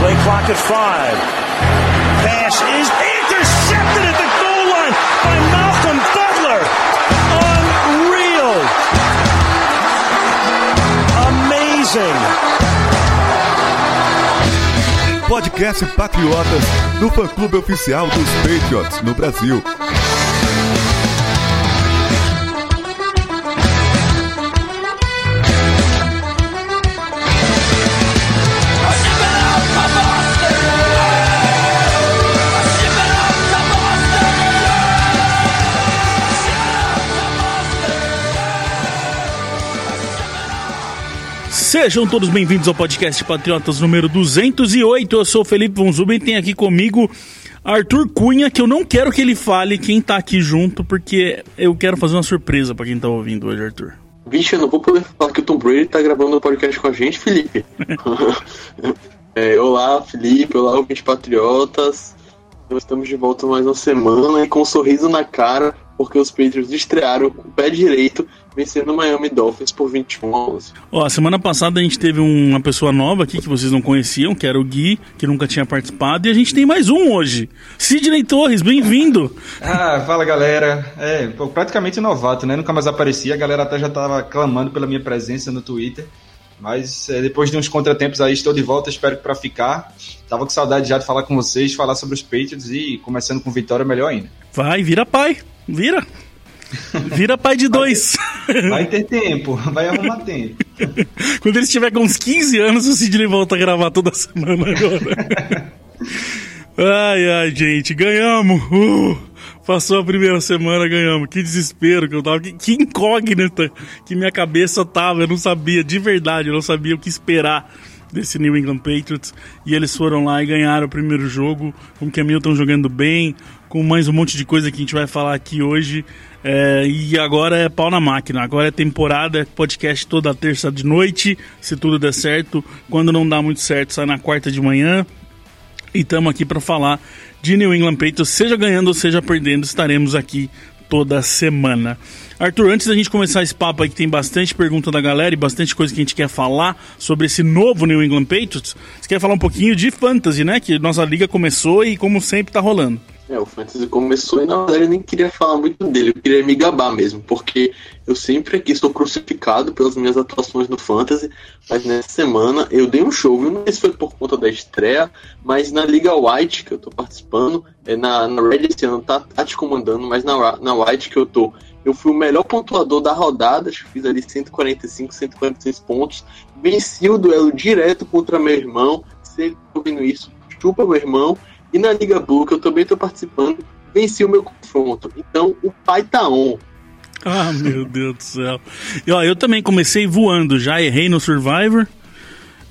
Play clock at five. Pass is intercepted at the goal line by Malcolm Butler. Unreal. Amazing. Podcast Patriotas do fã-clube oficial dos Patriots no Brasil. Sejam todos bem-vindos ao podcast Patriotas número 208. Eu sou o Felipe Von Zuben e tem aqui comigo Arthur Cunha, que eu não quero que ele fale quem tá aqui junto, porque eu quero fazer uma surpresa para quem tá ouvindo hoje, Arthur. Vixe, eu não vou poder falar que o Tom Brady tá gravando um podcast com a gente, Felipe. é, olá, Felipe. Olá, ouvintes patriotas. Nós estamos de volta mais uma semana e com um sorriso na cara, porque os Patriots estrearam com o pé direito vencendo o Miami Dolphins por 21 a 11. Ó, a semana passada a gente teve uma pessoa nova aqui que vocês não conheciam, que era o Gui, que nunca tinha participado, e a gente tem mais um hoje. Sidney Torres, bem-vindo! ah, fala galera. É, pô, praticamente novato, né? Nunca mais aparecia, a galera até já tava clamando pela minha presença no Twitter. Mas é, depois de uns contratempos aí, estou de volta, espero que para ficar. Tava com saudade já de falar com vocês, falar sobre os Patriots e começando com vitória melhor ainda. Vai, vira pai, vira! Vira pai de dois. Vai ter, vai ter tempo, vai arrumar tempo. Quando ele estiver com uns 15 anos, o Sidney volta a gravar toda semana agora. ai, ai, gente, ganhamos! Uh, passou a primeira semana, ganhamos. Que desespero que eu tava, que, que incógnita que minha cabeça tava. Eu não sabia, de verdade, eu não sabia o que esperar desse New England Patriots e eles foram lá e ganharam o primeiro jogo com o Camilton jogando bem, com mais um monte de coisa que a gente vai falar aqui hoje. É, e agora é pau na máquina. Agora é temporada, podcast toda terça de noite, se tudo der certo. Quando não dá muito certo, sai na quarta de manhã. E estamos aqui para falar de New England Patriots, seja ganhando ou seja perdendo, estaremos aqui toda semana. Arthur, antes da gente começar esse papo aí que tem bastante pergunta da galera e bastante coisa que a gente quer falar sobre esse novo New England Patriots, você quer falar um pouquinho de fantasy, né? Que nossa liga começou e como sempre tá rolando. É, o Fantasy começou e na verdade eu nem queria falar muito dele, eu queria me gabar mesmo, porque eu sempre aqui estou crucificado pelas minhas atuações no Fantasy, mas nessa semana eu dei um show, viu? Não sei se foi por conta da estreia, mas na Liga White que eu tô participando, é na, na Red esse ano tá, tá te comandando, mas na, na White que eu tô, eu fui o melhor pontuador da rodada, fiz ali 145, 146 pontos, venci o duelo direto contra meu irmão, você tá ouvindo isso, chupa meu irmão, e na Liga Blue, que eu também estou participando, venci o meu confronto. Então o pai tá on. Ah, meu Deus do céu. E, ó, eu também comecei voando, já errei no Survivor.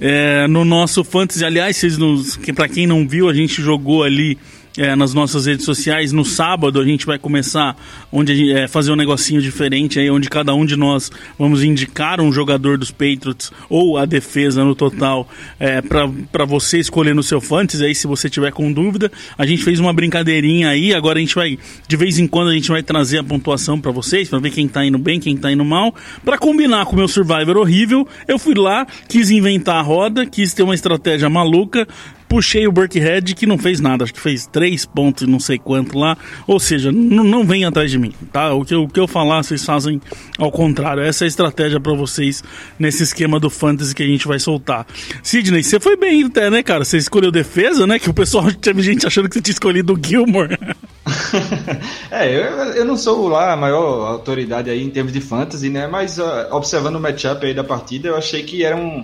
É, no nosso Fantasy, aliás, vocês nos, para quem não viu, a gente jogou ali é, nas nossas redes sociais. No sábado a gente vai começar onde gente, é, fazer um negocinho diferente aí, onde cada um de nós vamos indicar um jogador dos Patriots ou a defesa no total é, para você escolher no seu fantasy. Aí se você tiver com dúvida, a gente fez uma brincadeirinha aí. Agora a gente vai de vez em quando a gente vai trazer a pontuação para vocês para ver quem tá indo bem, quem tá indo mal, para combinar com o meu Survivor horrível. Eu fui lá, quis inventar a roda, quis ter uma estratégia maluca puxei o Burkhead que não fez nada, acho que fez três pontos e não sei quanto lá. Ou seja, não vem atrás de mim, tá? O que, o que eu falar, vocês fazem ao contrário. Essa é a estratégia para vocês nesse esquema do fantasy que a gente vai soltar. Sidney, você foi bem até, né, cara? Você escolheu defesa, né? Que o pessoal teve gente achando que você tinha escolhido o Gilmore. é, eu, eu não sou lá a maior autoridade aí em termos de fantasy, né? Mas uh, observando o matchup aí da partida, eu achei que era um,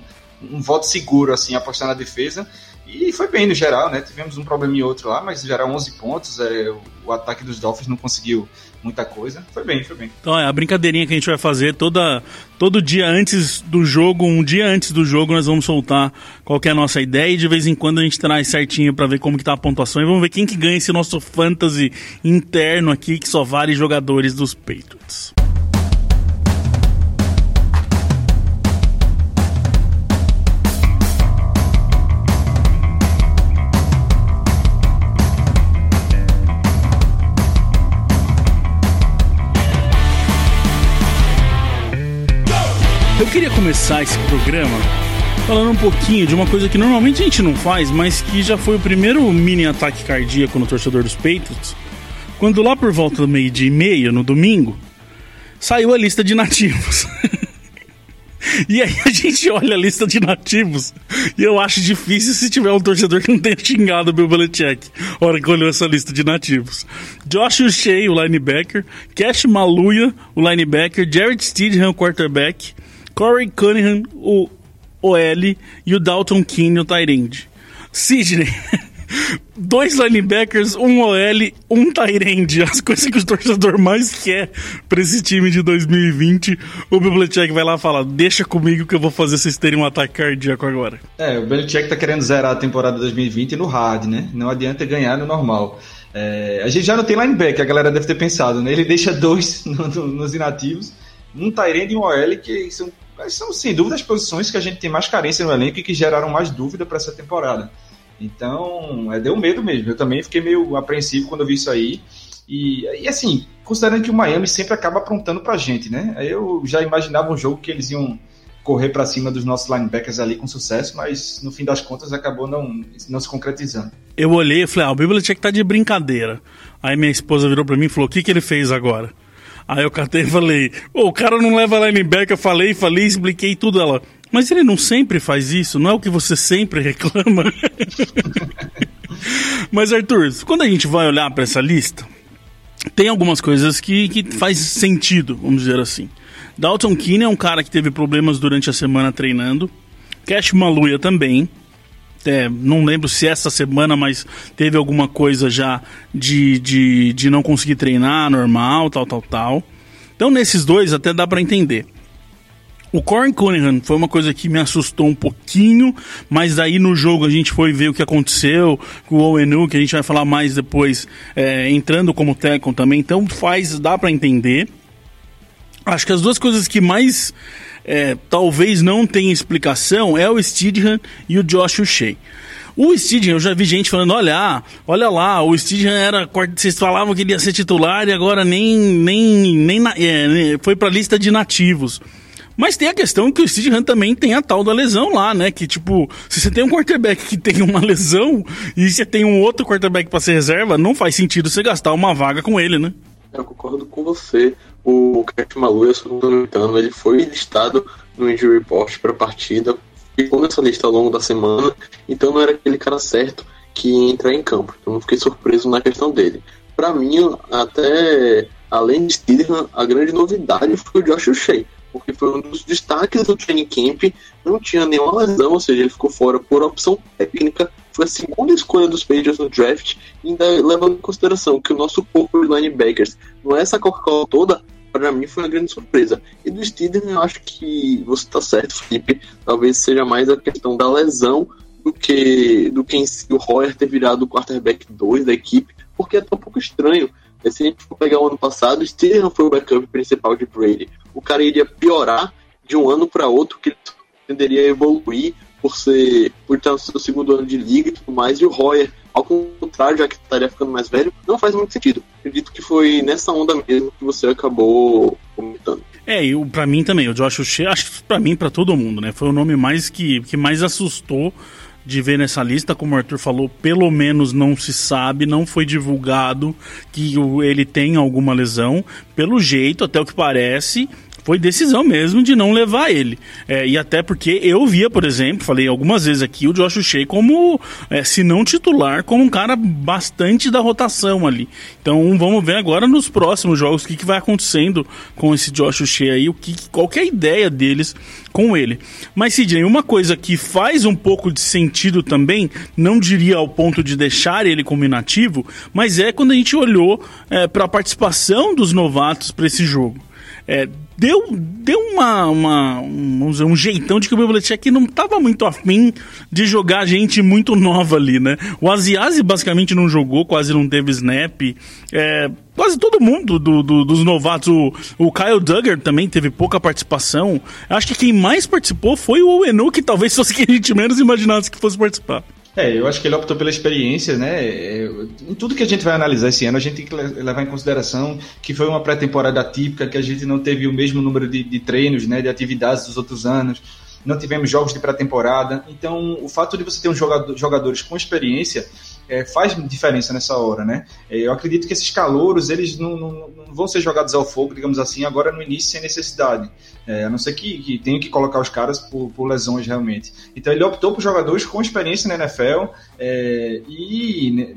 um voto seguro, assim, apostar na defesa. E foi bem no geral, né? Tivemos um problema e outro lá, mas geral 11 pontos. É, o ataque dos Dolphins não conseguiu muita coisa. Foi bem, foi bem. Então é a brincadeirinha que a gente vai fazer toda, todo dia antes do jogo, um dia antes do jogo, nós vamos soltar qual é a nossa ideia e de vez em quando a gente traz certinho para ver como que tá a pontuação e vamos ver quem que ganha esse nosso fantasy interno aqui, que só vale jogadores dos Patriots. Eu queria começar esse programa falando um pouquinho de uma coisa que normalmente a gente não faz, mas que já foi o primeiro mini ataque cardíaco no torcedor dos Patriots, quando lá por volta do meio-dia e meia, no domingo, saiu a lista de nativos. E aí a gente olha a lista de nativos e eu acho difícil se tiver um torcedor que não tenha xingado o Bill Belichick hora que olhou essa lista de nativos. Josh Shea, o linebacker, Cash Maluia, o linebacker, Jared Stidham, o quarterback, Corey Cunningham, o OL, e o Dalton Keane, o end. Sidney, dois linebackers, um OL, um tight As coisas que o torcedor mais quer pra esse time de 2020. O Belichick vai lá e fala, deixa comigo que eu vou fazer vocês terem um ataque cardíaco agora. É, o Belichick tá querendo zerar a temporada 2020 no hard, né? Não adianta ganhar no normal. É, a gente já não tem linebacker, a galera deve ter pensado, né? Ele deixa dois no, no, nos inativos, um Tyrande e um OL, que são são, sem dúvida, as posições que a gente tem mais carência no elenco e que geraram mais dúvida para essa temporada. Então, é, deu medo mesmo. Eu também fiquei meio apreensivo quando eu vi isso aí. E, e assim, considerando que o Miami sempre acaba aprontando pra gente, né? Eu já imaginava um jogo que eles iam correr para cima dos nossos linebackers ali com sucesso, mas no fim das contas acabou não, não se concretizando. Eu olhei e falei, ah, o Bíblia tinha que estar tá de brincadeira. Aí minha esposa virou para mim e falou, o que, que ele fez agora? Aí eu catei e falei, o cara não leva linebacker, eu falei, falei, expliquei tudo. Ela, mas ele não sempre faz isso, não é o que você sempre reclama? mas Arthur, quando a gente vai olhar para essa lista, tem algumas coisas que, que faz sentido, vamos dizer assim. Dalton Keane é um cara que teve problemas durante a semana treinando. Cash Maluia também. É, não lembro se essa semana, mas teve alguma coisa já de, de, de não conseguir treinar normal, tal, tal, tal. Então, nesses dois até dá para entender. O Corin Cunningham foi uma coisa que me assustou um pouquinho, mas aí no jogo a gente foi ver o que aconteceu com o Owenu, que a gente vai falar mais depois, é, entrando como técnico também. Então faz, dá para entender. Acho que as duas coisas que mais é, talvez não tenha explicação é o Stidham e o Josh Shea. O Stidham, eu já vi gente falando, olha, olha lá, o Stidham era, vocês falavam que ele ia ser titular e agora nem, nem, nem é, foi para a lista de nativos. Mas tem a questão que o Stidham também tem a tal da lesão lá, né? Que tipo, se você tem um quarterback que tem uma lesão e você tem um outro quarterback para ser reserva, não faz sentido você gastar uma vaga com ele, né? Eu concordo com você o Cat Maluia, se não ele foi listado no injury report para a partida, ficou nessa lista ao longo da semana, então não era aquele cara certo que ia entrar em campo. Então não fiquei surpreso na questão dele. Para mim, até além de Steedham, a grande novidade foi o Josh Shea, porque foi um dos destaques do training camp, não tinha nenhuma lesão, ou seja, ele ficou fora por opção técnica, foi a segunda escolha dos Patriots no draft, ainda levando em consideração que o nosso corpo de linebackers não é essa Coca-Cola toda, para mim foi uma grande surpresa. E do Steedham, eu acho que você está certo, Felipe. Talvez seja mais a questão da lesão do que do que em si o Royer ter virado o quarterback 2 da equipe, porque é tão pouco estranho. Se a gente for pegar o ano passado, o Steedham foi o backup principal de Brady. O cara iria piorar de um ano para outro, que ele tenderia a evoluir por ser por estar no seu segundo ano de liga e tudo mais, e o Royer, ao contrário, já que estaria ficando mais velho, não faz muito sentido. Acredito que foi nessa onda mesmo que você acabou comentando. É, e para mim também, o Josh Uche, acho que para mim, para todo mundo, né? Foi o nome mais que, que mais assustou de ver nessa lista, como o Arthur falou, pelo menos não se sabe, não foi divulgado que ele tem alguma lesão. Pelo jeito, até o que parece, foi decisão mesmo de não levar ele. É, e até porque eu via, por exemplo, falei algumas vezes aqui, o Josh Shea como, é, se não titular, como um cara bastante da rotação ali. Então vamos ver agora nos próximos jogos o que, que vai acontecendo com esse Josh Shea aí, o que, qual que é a ideia deles com ele. Mas Sidney, uma coisa que faz um pouco de sentido também, não diria ao ponto de deixar ele como inativo, mas é quando a gente olhou é, para a participação dos novatos para esse jogo. É, deu, deu uma, uma um, um jeitão de que o Belichick não estava muito afim de jogar gente muito nova ali, né? O Aziazi basicamente não jogou, quase não teve snap. É, quase todo mundo do, do, dos novatos. O, o Kyle Duggar também teve pouca participação. Acho que quem mais participou foi o Enu, que talvez fosse quem a gente menos imaginasse que fosse participar. É, eu acho que ele optou pela experiência, né? É, em tudo que a gente vai analisar esse ano, a gente tem que levar em consideração que foi uma pré-temporada típica, que a gente não teve o mesmo número de, de treinos, né, de atividades dos outros anos, não tivemos jogos de pré-temporada. Então, o fato de você ter um jogador, jogadores com experiência é, faz diferença nessa hora, né? É, eu acredito que esses calouros, eles não, não, não, vão ser jogados ao fogo, digamos assim, agora no início sem necessidade. É, a não ser que, que tenha que colocar os caras por, por, lesões realmente. Então ele optou por jogadores com experiência na NFL é, e né,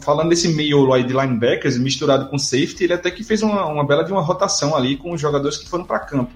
falando desse meio aí de linebackers misturado com safety, ele até que fez uma, uma bela de uma rotação ali com os jogadores que foram para campo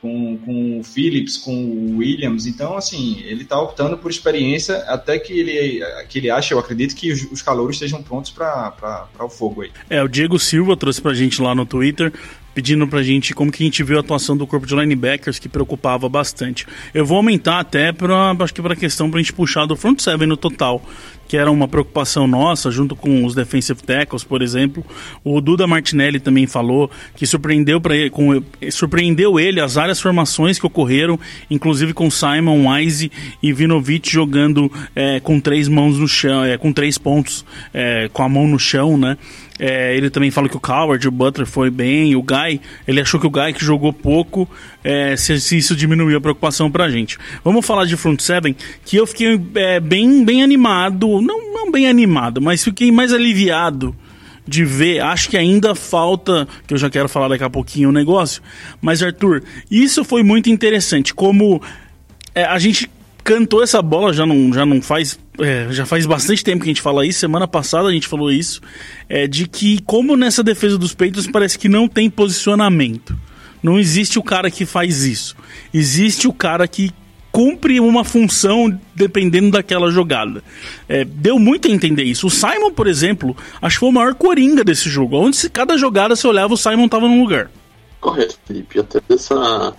com, com o Phillips, com o Williams. Então, assim, ele está optando por experiência até que ele, que ele acha, eu acredito, que os, os calouros estejam prontos para o fogo aí. É, o Diego Silva trouxe para a gente lá no Twitter pedindo pra gente como que a gente viu a atuação do corpo de linebackers que preocupava bastante. Eu vou aumentar até para acho que para a questão pra gente puxar do front seven no total que era uma preocupação nossa, junto com os defensive tackles, por exemplo. O Duda Martinelli também falou que surpreendeu, pra ele, com, surpreendeu ele as várias formações que ocorreram, inclusive com Simon Wise e Vinovich jogando é, com três mãos no chão, é, com três pontos, é, com a mão no chão, né? É, ele também fala que o Coward, o Butler foi bem, o Guy, ele achou que o Guy que jogou pouco, é, se, se, isso diminuiu a preocupação pra gente. Vamos falar de front seven, que eu fiquei é, bem, bem animado, não, não bem animado, mas fiquei mais aliviado de ver. Acho que ainda falta, que eu já quero falar daqui a pouquinho o negócio, mas Arthur, isso foi muito interessante, como é, a gente cantou essa bola já não, já não faz. É, já faz bastante tempo que a gente fala isso. Semana passada a gente falou isso. É, de que, como nessa defesa dos peitos, parece que não tem posicionamento. Não existe o cara que faz isso. Existe o cara que cumpre uma função dependendo daquela jogada. É, deu muito a entender isso. O Simon, por exemplo, acho que foi o maior coringa desse jogo. Onde se cada jogada você olhava, o Simon estava num lugar. Correto, Felipe. Até essa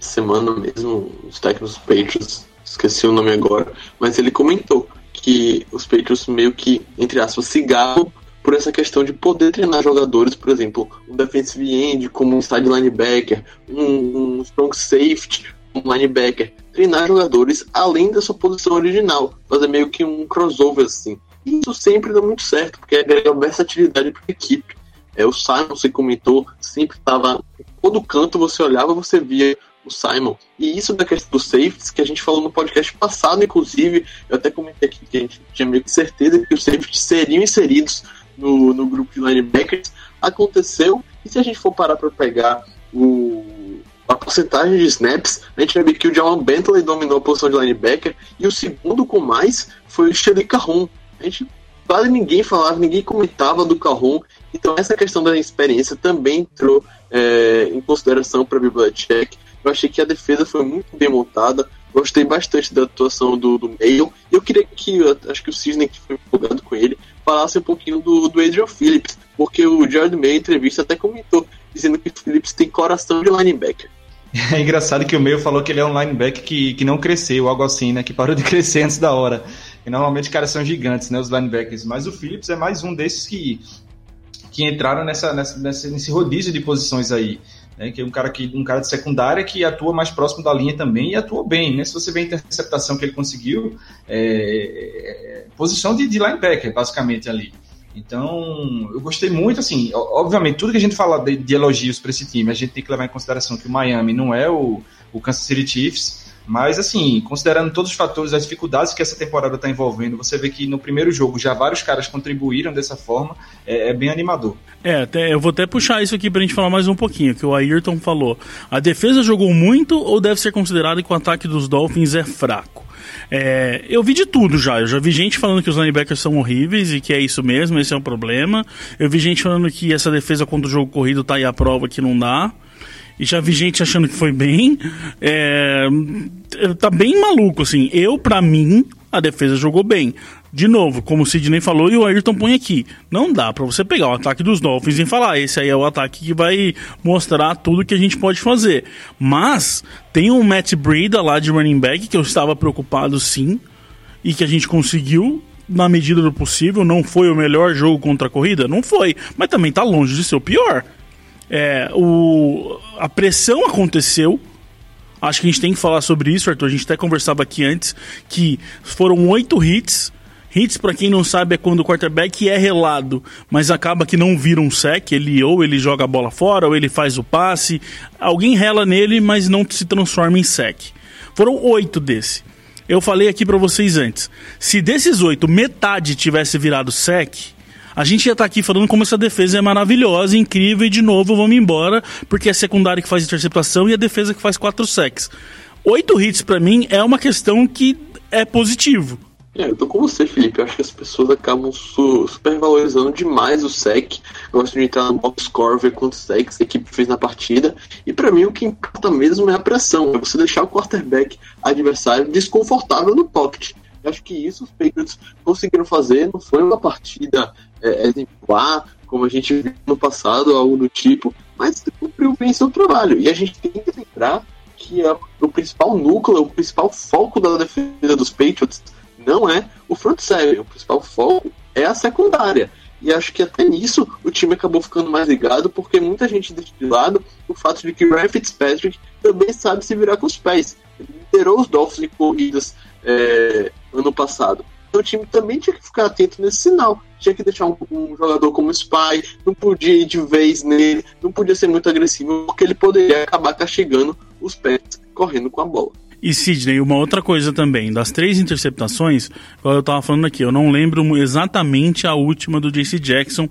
semana mesmo, os técnicos Patriots esqueci o nome agora, mas ele comentou que os Patriots meio que, entre aspas, galam por essa questão de poder treinar jogadores, por exemplo, um defensive end como um side linebacker, um, um strong safety, um linebacker, treinar jogadores além da sua posição original, fazer meio que um crossover assim. Isso sempre dá muito certo, porque agrega versatilidade para a equipe. É, o Simon, você comentou, sempre estava. Todo canto você olhava, você via o Simon. E isso da questão dos safeties, que a gente falou no podcast passado, inclusive, eu até comentei aqui que a gente tinha meio que certeza que os safeties seriam inseridos no, no grupo de linebackers. Aconteceu, e se a gente for parar para pegar o, a porcentagem de snaps, a gente vai ver que o Jamal Bentley dominou a posição de linebacker, e o segundo com mais foi o Shelly Carron. A gente quase ninguém falava, ninguém comentava do Carron. Então essa questão da experiência também entrou é, em consideração para a Bibliotech. Eu achei que a defesa foi muito bem montada. Gostei bastante da atuação do, do Mail. E eu queria que, acho que o Cisne, que foi empolgado com ele, falasse um pouquinho do, do Adrian Phillips. Porque o Jared May, em entrevista, até comentou, dizendo que o Phillips tem coração de linebacker. É engraçado que o Meio falou que ele é um linebacker que, que não cresceu, algo assim, né? Que parou de crescer antes da hora. E normalmente caras são gigantes, né? Os linebackers. Mas o Phillips é mais um desses que, que entraram nessa, nessa, nesse rodízio de posições aí né, que é um cara, que, um cara de secundária que atua mais próximo da linha também e atua bem. Né? Se você vê a interceptação que ele conseguiu, é, é, posição de, de linebacker, basicamente, ali. Então, eu gostei muito, assim, obviamente, tudo que a gente fala de, de elogios para esse time, a gente tem que levar em consideração que o Miami não é o, o Kansas City Chiefs, Mas, assim, considerando todos os fatores, as dificuldades que essa temporada está envolvendo, você vê que no primeiro jogo já vários caras contribuíram dessa forma, é, é bem animador. É, até, eu vou até puxar isso aqui pra gente falar mais um pouquinho, que o Ayrton falou. A defesa jogou muito ou deve ser considerado que o ataque dos Dolphins é fraco? É, eu vi de tudo já. Eu já vi gente falando que os linebackers são horríveis e que é isso mesmo, esse é um problema. Eu vi gente falando que essa defesa contra o jogo corrido tá aí a prova que não dá. E já vi gente achando que foi bem. É, tá bem maluco, assim. Eu, para mim, a defesa jogou bem. De novo, como o Sidney falou e o Ayrton põe aqui, não dá para você pegar o ataque dos Dolphins e falar, esse aí é o ataque que vai mostrar tudo que a gente pode fazer. Mas tem um Matt Breida lá de running back que eu estava preocupado sim e que a gente conseguiu na medida do possível. Não foi o melhor jogo contra a corrida? Não foi, mas também tá longe de ser o pior. É, o, a pressão aconteceu. Acho que a gente tem que falar sobre isso, Arthur. A gente até conversava aqui antes que foram oito hits Hits, para quem não sabe, é quando o quarterback é relado, mas acaba que não vira um sec, ele ou ele joga a bola fora, ou ele faz o passe. Alguém rela nele, mas não se transforma em sec. Foram oito desse. Eu falei aqui para vocês antes. Se desses oito, metade tivesse virado sec, a gente ia estar tá aqui falando como essa defesa é maravilhosa, incrível, e de novo vamos embora, porque é a secundária que faz interceptação e a defesa que faz quatro secs. Oito hits para mim é uma questão que é positivo. É, eu tô com você, Felipe. Eu acho que as pessoas acabam su supervalorizando demais o SEC. Gostam de entrar no box score, ver quantos SECs a equipe fez na partida. E para mim o que importa mesmo é a pressão. É você deixar o quarterback adversário desconfortável no pocket. Eu acho que isso os Patriots conseguiram fazer. Não foi uma partida exemplar, como a gente viu no passado, algo do tipo. Mas cumpriu bem seu trabalho. E a gente tem que lembrar que é o principal núcleo, o principal foco da defesa dos Patriots não é o front seven. O principal foco é a secundária. E acho que até nisso o time acabou ficando mais ligado, porque muita gente deixa de lado o fato de que o Ryan Fitzpatrick também sabe se virar com os pés. Ele liderou os Dolphins em corridas é, ano passado. Então o time também tinha que ficar atento nesse sinal. Tinha que deixar um, um, jogador como Spy, não podia ir de vez nele, não podia ser muito agressivo, porque ele poderia acabar castigando os pés correndo com a bola. E Sidney, uma outra coisa também, das três interceptações, eu tava falando aqui, eu não lembro exatamente a última do JC Jackson,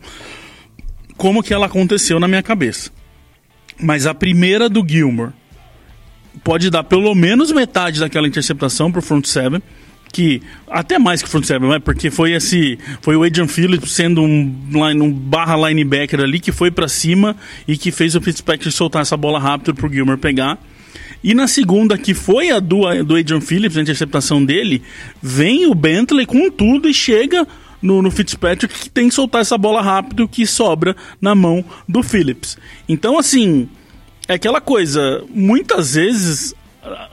como que ela aconteceu na minha cabeça. Mas a primeira do Gilmore pode dar pelo menos metade daquela interceptação pro front seven, que até mais que front seven, né? porque foi esse, foi o Adrian Phillips sendo um, line, um barra linebacker ali que foi para cima e que fez o Fitzpatrick soltar essa bola rápido pro Gilmore pegar. E na segunda, que foi a do, do Adrian Phillips, a interceptação dele, vem o Bentley com tudo e chega no, no, Fitzpatrick que tem que soltar essa bola rápido que sobra na mão do Phillips. Então, assim, é aquela coisa, muitas vezes.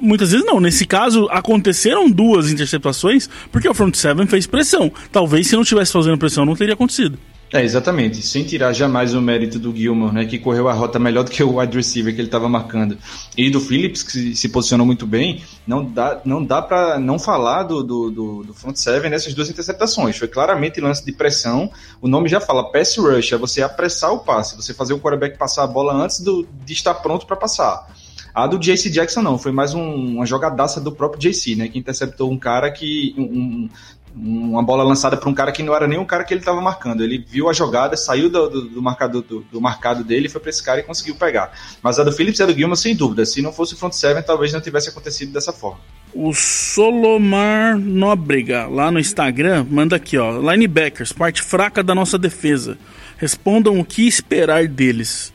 Muitas vezes não, nesse caso aconteceram duas interceptações porque o front seven fez pressão. Talvez se não tivesse fazendo pressão não teria acontecido. É, exatamente. Sem tirar jamais o mérito do Gilmore, né, que correu a rota melhor do que o wide receiver que ele estava marcando. E do Phillips, que se posicionou muito bem, não dá, não dá para não falar do, do, do, do, front seven nessas duas interceptações. Foi claramente lance de pressão. O nome já fala, pass rush, é você apressar o passe, você fazer o quarterback passar a bola antes do, de estar pronto para passar. A do JC Jackson não, foi mais um, uma jogadaça do próprio JC, né? Que interceptou um cara que. Um, uma bola lançada para um cara que não era nem o cara que ele estava marcando. Ele viu a jogada, saiu do, do, do marcado, do, do, marcado dele, foi para esse cara e conseguiu pegar. Mas a do Phillips e a do Gilman, sem dúvida. Se não fosse o front seven, talvez não tivesse acontecido dessa forma. O Solomar Nóbrega, lá no Instagram, manda aqui, ó. Linebackers, parte fraca da nossa defesa. Respondam o que esperar deles.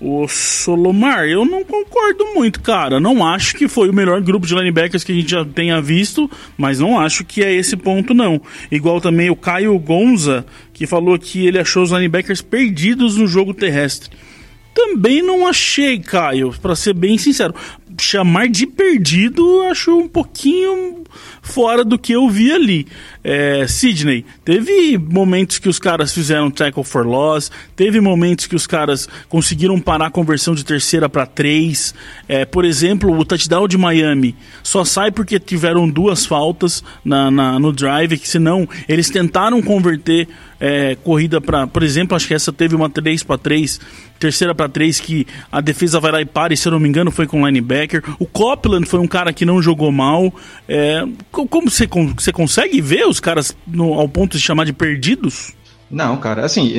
O Solomar, eu não concordo muito, cara. Não acho que foi o melhor grupo de linebackers que a gente já tenha visto, mas não acho que é esse ponto, não. Igual também o Caio Gonza, que falou que ele achou os linebackers perdidos no jogo terrestre. Também não achei, Caio, para ser bem sincero. Chamar de perdido, acho um pouquinho fora do que eu vi ali. É, Sidney, teve momentos que os caras fizeram tackle for loss, teve momentos que os caras conseguiram parar a conversão de terceira para três. É, por exemplo, o touchdown de Miami só sai porque tiveram duas faltas na, na no drive, que senão eles tentaram converter é, corrida para, por exemplo, acho que essa teve uma 3 para 3, terceira para 3 que a defesa vai lá e para, e se eu não me engano foi com linebacker linebacker. O Copland foi um cara que não jogou mal. É, como você, você consegue ver os caras no, ao ponto de chamar de perdidos? Não, cara, assim,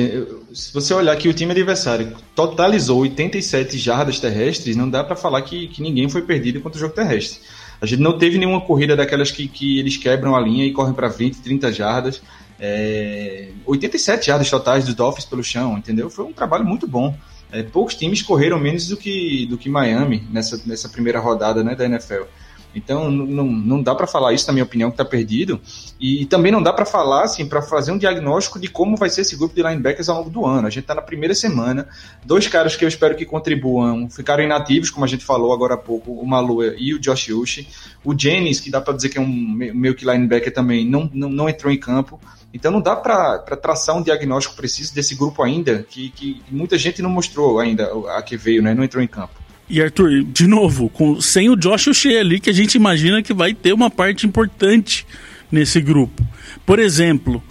se você olhar que o time adversário totalizou 87 jardas terrestres, não dá para falar que, que ninguém foi perdido contra o jogo terrestre. A gente não teve nenhuma corrida daquelas que, que eles quebram a linha e correm para 20, 30 jardas. É, 87 jardas totais dos Dolphins pelo chão, entendeu? Foi um trabalho muito bom. É, poucos times correram menos do que, do que Miami nessa, nessa primeira rodada né, da NFL. Então não, não dá para falar isso, na minha opinião, que está perdido. E também não dá para falar, assim, para fazer um diagnóstico de como vai ser esse grupo de linebackers ao longo do ano. A gente está na primeira semana. Dois caras que eu espero que contribuam ficaram inativos, como a gente falou agora há pouco, o Malua e o Josh Uchi. O Jennings, que dá para dizer que é um meio que linebacker também, não, não, não entrou em campo. Então não dá para traçar um diagnóstico preciso desse grupo ainda, que, que muita gente não mostrou ainda a que veio, né? não entrou em campo. E Arthur, de novo, com, sem o Josh O'Shea ali, que a gente imagina que vai ter uma parte importante nesse grupo. Por exemplo,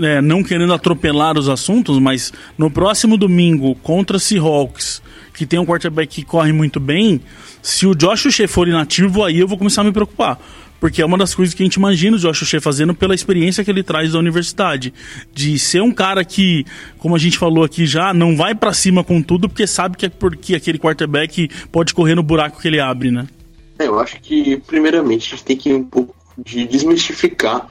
é, não querendo atropelar os assuntos, mas no próximo domingo contra Seahawks, que tem um quarterback que corre muito bem, se o Josh O'Shea for inativo, aí eu vou começar a me preocupar. Porque é uma das coisas que a gente imagina o Josh O'Shea fazendo pela experiência que ele traz da universidade. De ser um cara que, como a gente falou aqui já, não vai para cima com tudo porque sabe que é porque aquele quarterback pode correr no buraco que ele abre, né? É, eu acho que, primeiramente, a gente tem que um pouco de desmistificar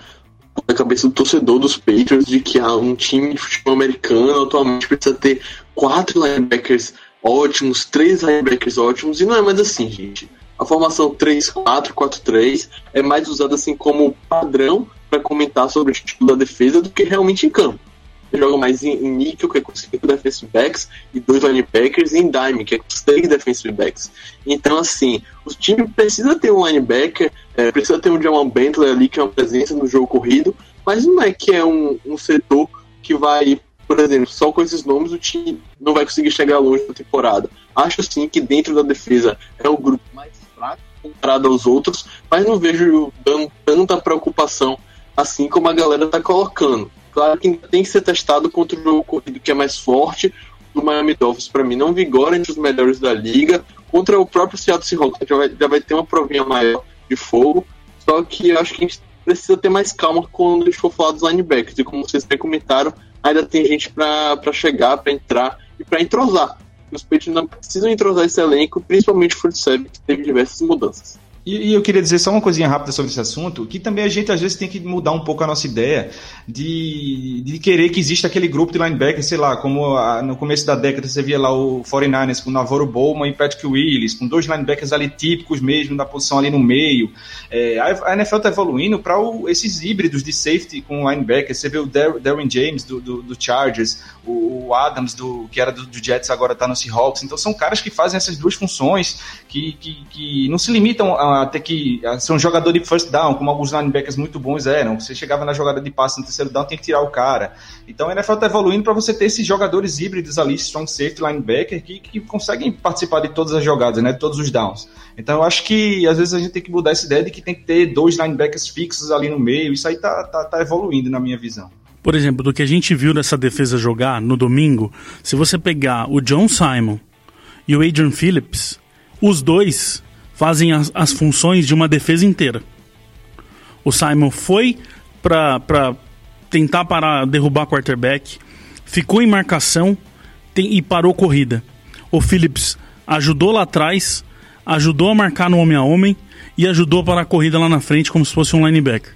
na cabeça do torcedor dos Patriots de que há um time de futebol americano atualmente precisa ter quatro linebackers ótimos, três linebackers ótimos, e não é mais assim, gente a formação 3-4-4-3 é mais usada assim como padrão para comentar sobre o tipo da defesa do que realmente em campo. Ele joga mais em, em níquel, que é com 5 defensive backs, e dois linebackers, e em dime, que é com 6 defensive backs. Então, assim, o time precisa ter um linebacker, é, precisa ter um Jamal Bentley ali, que é uma presença no jogo corrido, mas não é que é um, um setor que vai por exemplo, só com esses nomes o time não vai conseguir chegar longe na temporada. Acho sim que dentro da defesa é o grupo mais comparado aos outros, mas não vejo dando tanta preocupação assim como a galera tá colocando. Claro que tem que ser testado contra o jogo corrido que é mais forte. O Miami Dolphins, para mim, não vigora entre os melhores da liga. Contra o próprio Seattle Seahawks, já vai, já vai ter uma provinha maior de fogo. Só que eu acho que a gente precisa ter mais calma quando a gente for falar dos linebackers. E como vocês bem comentaram, ainda tem gente para chegar, para entrar e para entrosar os Patriots não precisam entrosar esse elenco, principalmente o front que teve diversas mudanças. E, e, eu queria dizer só uma coisinha rápida sobre esse assunto, que também a gente às vezes tem que mudar um pouco a nossa ideia de, de querer que exista aquele grupo de linebackers, sei lá, como a, no começo da década você via lá o 49ers com Navarro Bowman e Patrick Willis, com dois linebackers ali típicos mesmo, da posição ali no meio. É, a, NFL está evoluindo para esses híbridos de safety com linebackers. Você vê o Darren James do, do, do Chargers, o, o, Adams, do, que era do, do Jets, agora está no Seahawks. Então são caras que fazem essas duas funções que, que, que não se limitam a ter que ser um jogador de first down, como alguns linebackers muito bons eram. Você chegava na jogada de passe no terceiro down, tem que tirar o cara. Então a NFL está evoluindo para você ter esses jogadores híbridos ali, strong safety, linebacker, que, que conseguem participar de todas as jogadas, né, todos os downs. Então eu acho que às vezes a gente tem que mudar essa ideia de que tem que ter dois linebackers fixos ali no meio. Isso aí tá, tá, tá evoluindo na minha visão. Por exemplo, do que a gente viu nessa defesa jogar no domingo, se você pegar o John Simon e o Adrian Phillips, os dois fazem as, as funções de uma defesa inteira. O Simon foi para tentar parar, derrubar quarterback, ficou em marcação tem, e parou corrida. O Phillips ajudou lá atrás, ajudou a marcar no homem a homem e ajudou para a corrida lá na frente como se fosse um linebacker.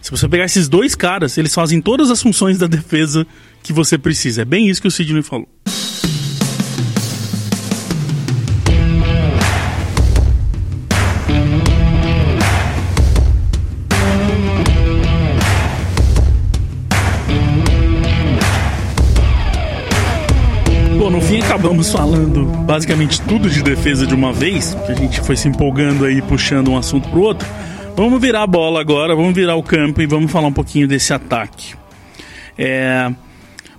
Se você pegar esses dois caras, eles fazem todas as funções da defesa que você precisa. É bem isso que o Sidney falou. Acabamos falando basicamente tudo de defesa de uma vez, que a gente foi se empolgando aí, puxando um assunto pro outro. Vamos virar a bola agora, vamos virar o campo e vamos falar um pouquinho desse ataque. É...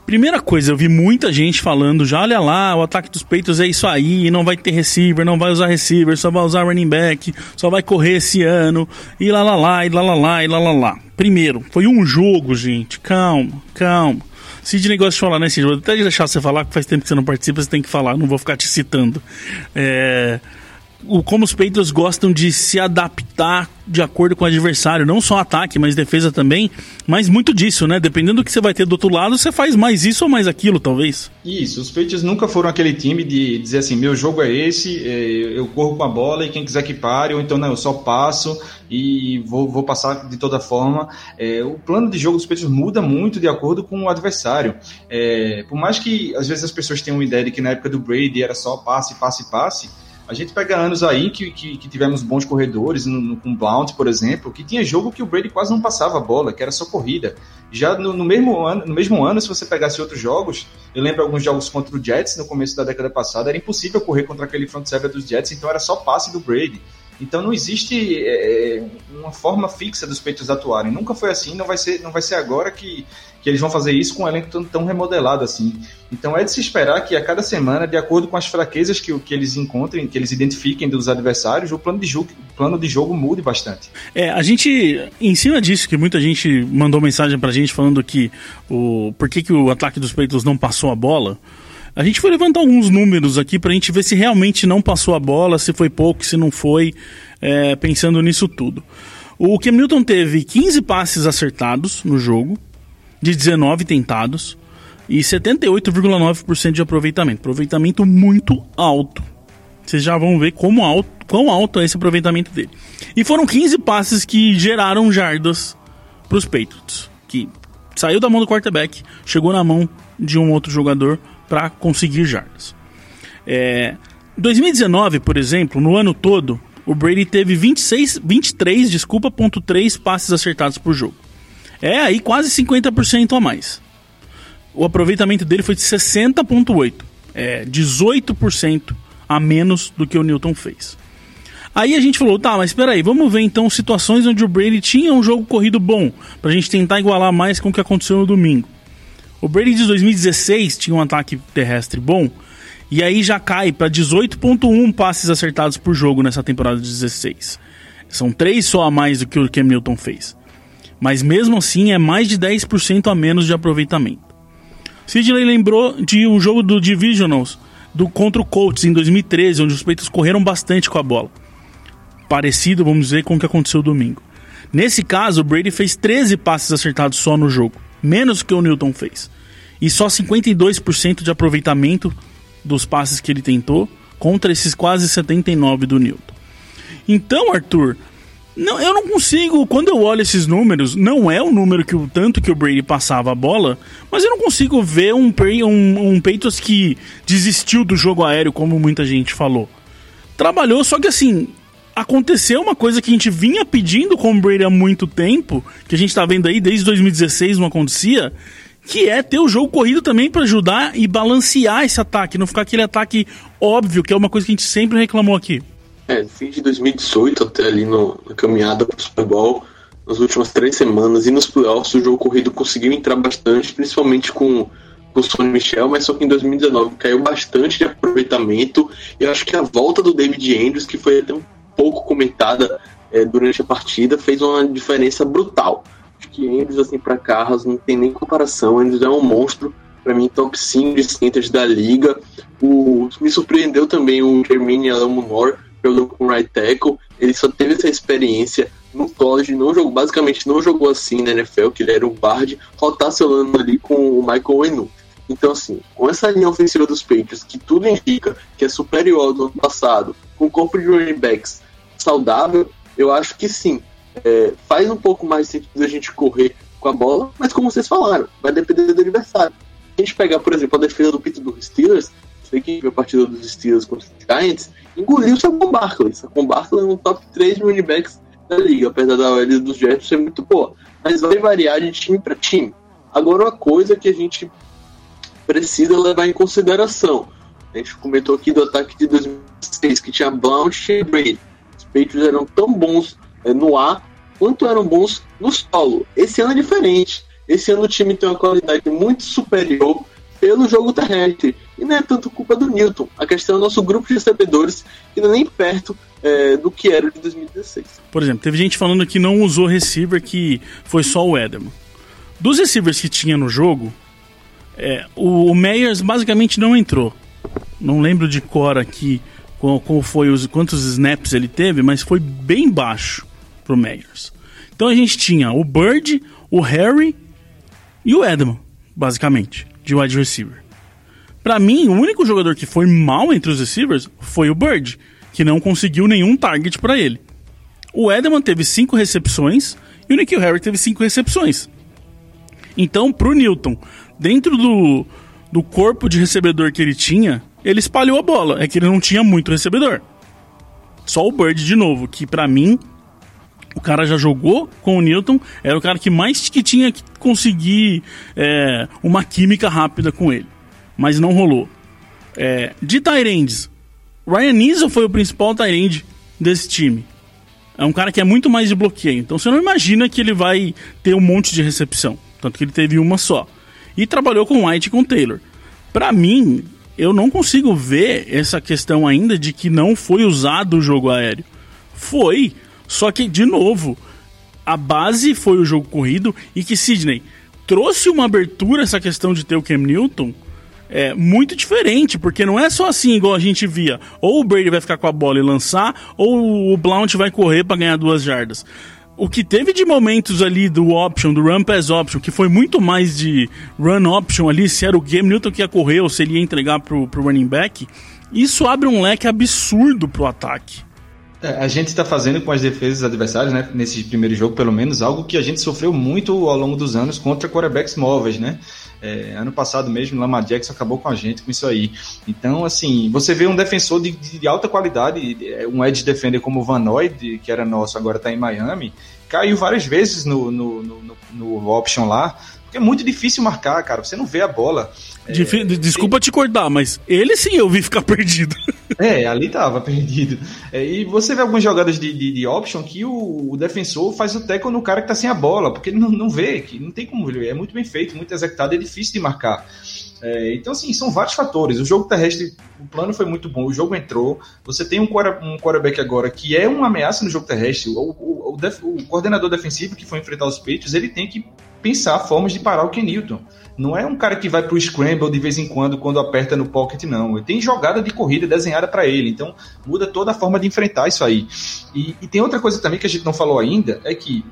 Primeira coisa, eu vi muita gente falando já, olha lá, o ataque dos peitos é isso aí, não vai ter receiver, não vai usar receiver, só vai usar running back, só vai correr esse ano, e lá lá lá, e lá lá lá, e lá lá lá. Primeiro, foi um jogo, gente, calma, calma. Sidney gosta de falar, né, Sidney? Vou até deixar você falar, porque faz tempo que você não participa, você tem que falar, não vou ficar te citando. É... o, como os Patriots gostam de se adaptar de acordo com o adversário, não só ataque, mas defesa também, mas muito disso, né? Dependendo do que você vai ter do outro lado, você faz mais isso ou mais aquilo, talvez. Isso, os Patriots nunca foram aquele time de dizer assim, meu jogo é esse, é, eu corro com a bola e quem quiser que pare, ou então não, eu só passo e vou, vou passar de toda forma. É, o plano de jogo dos Patriots muda muito de acordo com o adversário. É, por mais que às vezes as pessoas tenham uma ideia de que na época do Brady era só passe, passe, passe, a gente pega anos aí que, que, que tivemos bons corredores, no, no, com Blount, por exemplo, que tinha jogo que o Brady quase não passava a bola, que era só corrida. Já no, no, mesmo ano, no mesmo ano, se você pegasse outros jogos, eu lembro alguns jogos contra o Jets no começo da década passada, era impossível correr contra aquele front seven dos Jets, então era só passe do Brady. Então não existe é, uma forma fixa dos peitos atuarem. Nunca foi assim, não vai ser, não vai ser agora que, que eles vão fazer isso com um elenco tão, tão, remodelado assim. Então é de se esperar que a cada semana, de acordo com as fraquezas que, que eles encontrem, que eles identifiquem dos adversários, o plano de jogo, plano de jogo mude bastante. É, a gente, em cima disso, que muita gente mandou mensagem pra gente falando que o por que, que o ataque dos peitos não passou a bola. A gente foi levantar alguns números aqui para a gente ver se realmente não passou a bola, se foi pouco, se não foi, é, pensando nisso tudo. O Cam Newton teve 15 passes acertados no jogo, de 19 tentados, e 78,9% de aproveitamento. Aproveitamento muito alto. Vocês já vão ver como alto, quão alto é esse aproveitamento dele. E foram 15 passes que geraram jardas para os Patriots. Que saiu da mão do quarterback, chegou na mão de um outro jogador para conseguir jardas. É, 2019, por exemplo, no ano todo, o Brady teve 26, 23, desculpa, ponto 3 passes acertados por jogo. É aí quase 50% a mais. O aproveitamento dele foi de 60.8, é 18% a menos do que o Newton fez. Aí a gente falou, tá, mas espera aí, vamos ver então situações onde o Brady tinha um jogo corrido bom, pra gente tentar igualar mais com o que aconteceu no domingo. O Brady de 2016 tinha um ataque terrestre bom, e aí já cai para 18.1 passes acertados por jogo nessa temporada de 16. São três só a mais do que o Cam Newton fez. Mas mesmo assim é mais de 10% a menos de aproveitamento. Sidney lembrou de um jogo do Divisionals do contra o Colts em 2013, onde os peitos correram bastante com a bola. Parecido, vamos dizer, com o que aconteceu domingo. Nesse caso, o Brady fez 13 passes acertados só no jogo, menos que o Newton fez e só 52% de aproveitamento dos passes que ele tentou contra esses quase 79 do Newton. Então, Arthur, não, eu não consigo, quando eu olho esses números, não é o número que o tanto que o Brady passava a bola, mas eu não consigo ver um, um, um Peitos que desistiu do jogo aéreo, como muita gente falou. Trabalhou, só que assim, aconteceu uma coisa que a gente vinha pedindo com o Brady há muito tempo, que a gente tá vendo aí desde 2016 não acontecia, que é ter o jogo corrido também para ajudar e balancear esse ataque, não ficar aquele ataque óbvio, que é uma coisa que a gente sempre reclamou aqui. É, fim de 2018 até ali no, na caminhada para o Super Bowl, nas últimas três semanas e nos playoffs o jogo corrido conseguiu entrar bastante, principalmente com, com o Sonny Michel, mas só que em 2019 caiu bastante de aproveitamento. E acho que a volta do David Andrews, que foi até um pouco comentada é, durante a partida, fez uma diferença brutal que Andrews, assim, para carros não tem nem comparação. Andrews é um monstro, para mim, top 5 de centers da liga. O, me surpreendeu também o Jermaine Alamonor, jogou com right tackle. Ele só teve essa experiência no college, não jogou, basicamente não jogou assim na NFL, que ele era um guard, rotacionando ali com o Michael Enu. Então, assim, com essa linha ofensiva dos Patriots, que tudo indica que é superior ao do ano passado, com o corpo de running backs saudável, eu acho que sim, é, faz um pouco mais sentido a gente correr com a bola, mas como vocês falaram, vai depender do adversário. Se a gente pegar, por exemplo, a defesa do Pittsburgh Steelers, sei que viu a partida dos Steelers contra os Giants, engoliu o Saquon Barkley. Saquon Barkley é um top 3 running backs da liga, apesar da OL dos Jets ser muito boa. Mas vai variar de time para time. Agora, uma coisa que a gente precisa levar em consideração. A gente comentou aqui do ataque de 2006, que tinha Blount e Brady. Patriots eram tão bons é, no ar quanto eram bons no solo. Esse ano é diferente. Esse ano o time tem uma qualidade muito superior pelo jogo terrestre. E não é tanto culpa do Newton. A questão é o nosso grupo de recebedores que não é nem perto é, do que era de 2016. Por exemplo, teve gente falando que não usou receiver, que foi só o Edelman. Dos receivers que tinha no jogo, é, o, o Meyers basicamente não entrou. Não lembro de cor aqui qual, qual foi os quantos snaps ele teve, mas foi bem baixo pro Meyers. Então a gente tinha o Bird, o Harry e o Edman, basicamente, de wide receiver. Para mim, o único jogador que foi mal entre os receivers foi o Bird, que não conseguiu nenhum target para ele. O Edelman teve cinco recepções e o Nikhil Harry teve cinco recepções. Então, pro Newton, dentro do, do corpo de recebedor que ele tinha, ele espalhou a bola. É que ele não tinha muito recebedor. Só o Bird de novo, que para mim o cara já jogou com o Newton, era o cara que mais que tinha que conseguir é, uma química rápida com ele. Mas não rolou. É, de Tyrands, Ryan Neasel foi o principal Tyrande desse time. É um cara que é muito mais de bloqueio. Então você não imagina que ele vai ter um monte de recepção. Tanto que ele teve uma só. E trabalhou com White e com Taylor. Para mim, eu não consigo ver essa questão ainda de que não foi usado o jogo aéreo. Foi. Só que, de novo, a base foi o jogo corrido e que Sidney trouxe uma abertura essa questão de ter o Cam Newton é, muito diferente, porque não é só assim igual a gente via. Ou o Brady vai ficar com a bola e lançar, ou o Blount vai correr para ganhar duas jardas. O que teve de momentos ali do option, do run pass option, que foi muito mais de run option ali, se era o Game Newton que ia correr ou se ele ia entregar pro, pro running back, isso abre um leque absurdo pro ataque. É, a gente está fazendo com as defesas adversárias, né, nesse primeiro jogo, pelo menos, algo que a gente sofreu muito ao longo dos anos contra quarterbacks móveis, né? É, ano passado mesmo, Lamar Jackson acabou com a gente com isso aí. Então, assim, você vê um defensor de, de alta qualidade, um edge defender como o Van Noy, que era nosso, agora está em Miami, caiu várias vezes no, no, no, no option lá, é muito difícil marcar, cara. Você não vê a bola. Dif é, Desculpa te cortar, mas ele sim eu vi ficar perdido. É, ali tava perdido. É, e você vê algumas jogadas de, de, de option que o, o, defensor faz o tackle no cara que tá sem a bola, porque ele não, não vê, que não tem como ver. É muito bem feito, muito executado, é difícil de marcar. É, então, assim, são vários fatores. O jogo terrestre, o plano foi muito bom, o jogo entrou. Você tem um, um quarterback agora que é uma ameaça no jogo terrestre. O, o, o, def, o coordenador defensivo que foi enfrentar os Patriots, ele tem que pensar formas de parar o Ken Newton. Não é um cara que vai pro scramble de vez em quando, quando aperta no pocket, não. Tem jogada de corrida desenhada para ele. Então, muda toda a forma de enfrentar isso aí. E, e tem outra coisa também que a gente não falou ainda, é que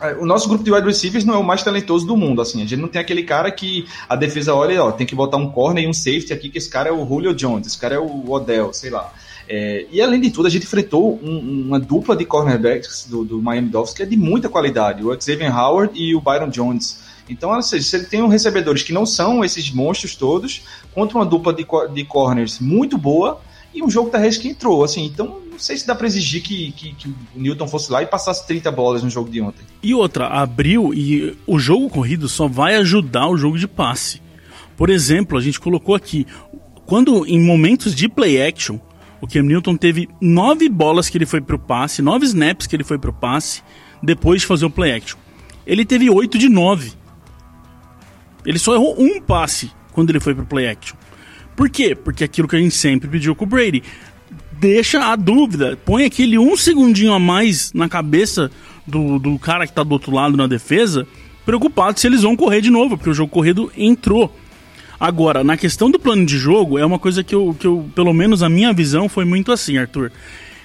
é, o nosso grupo de wide receivers não é o mais talentoso do mundo, assim, a gente não tem aquele cara que a defesa olha, tem que botar um corner e um safety aqui, que esse cara é o Julio Jones, esse cara é o Odell, sei lá. É, e além de tudo, a gente enfrentou um, uma dupla de cornerbacks do, do, Miami Dolphins que é de muita qualidade, o Xavier Howard e o Byron Jones. Então, ou seja, se ele tem um recebedores que não são esses monstros todos, contra uma dupla de, de corners muito boa, e um jogo terrestre que entrou, assim, então não sei se dá para exigir que, que, que, o Newton fosse lá e passasse 30 bolas no jogo de ontem. E outra, abriu e o jogo corrido só vai ajudar o jogo de passe. Por exemplo, a gente colocou aqui, quando em momentos de play action, o Cam Newton teve nove bolas que ele foi pro passe, nove snaps que ele foi pro passe, depois de fazer o play action. Ele teve oito de nove. Ele só errou um passe quando ele foi pro play action. Por quê? Porque aquilo que a gente sempre pediu com o Brady. Deixa a dúvida, põe aquele um segundinho a mais na cabeça do, do cara que tá do outro lado na defesa, preocupado se eles vão correr de novo, porque o jogo corrido entrou. Agora, na questão do plano de jogo, é uma coisa que eu, que eu pelo menos a minha visão foi muito assim, Arthur.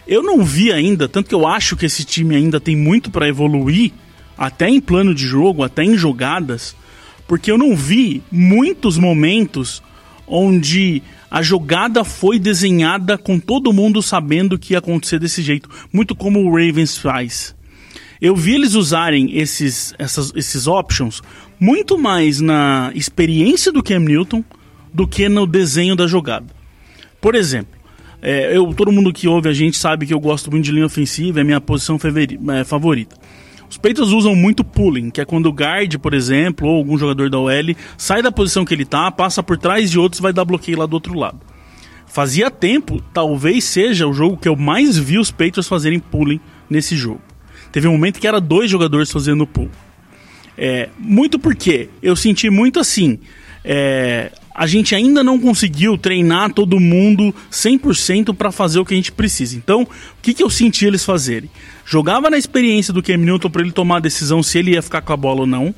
Eu não vi ainda, tanto que eu acho que esse time ainda tem muito para evoluir, até em plano de jogo, até em jogadas, porque eu não vi muitos momentos onde a jogada foi desenhada com todo mundo sabendo que ia acontecer desse jeito, muito como o Ravens faz. Eu vi eles usarem esses, essas, esses options muito mais na experiência do Cam Newton do que no desenho da jogada. Por exemplo, é, eu, todo mundo que ouve a gente sabe que eu gosto muito de linha ofensiva, é minha posição é, favorita. Os Patriots usam muito pulling, que é quando o guard, por exemplo, ou algum jogador da OL sai da posição que ele tá, passa por trás de outros e vai dar bloqueio lá do outro lado. Fazia tempo, talvez seja o jogo que eu mais vi os Patriots fazerem pulling nesse jogo. Teve um momento que era dois jogadores fazendo pull. É, muito porque eu senti muito assim. É, a gente ainda não conseguiu treinar todo mundo 100% para fazer o que a gente precisa. Então, o que, que eu senti eles fazerem? Jogava na experiência do Cam Newton para ele tomar a decisão se ele ia ficar com a bola ou não.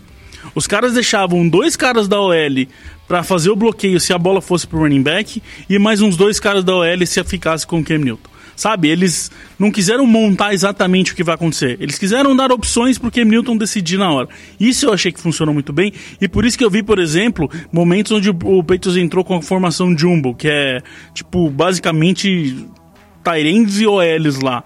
Os caras deixavam dois caras da OL para fazer o bloqueio se a bola fosse pro running back e mais uns dois caras da OL se ficasse com o Cam Newton. Sabe, eles não quiseram montar exatamente o que vai acontecer. Eles quiseram dar opções pro Cam Newton decidir na hora. Isso eu achei que funcionou muito bem. E por isso que eu vi, por exemplo, momentos onde o Patriots entrou com a formação Jumbo, que é, tipo, basicamente Tyrands e OLs lá.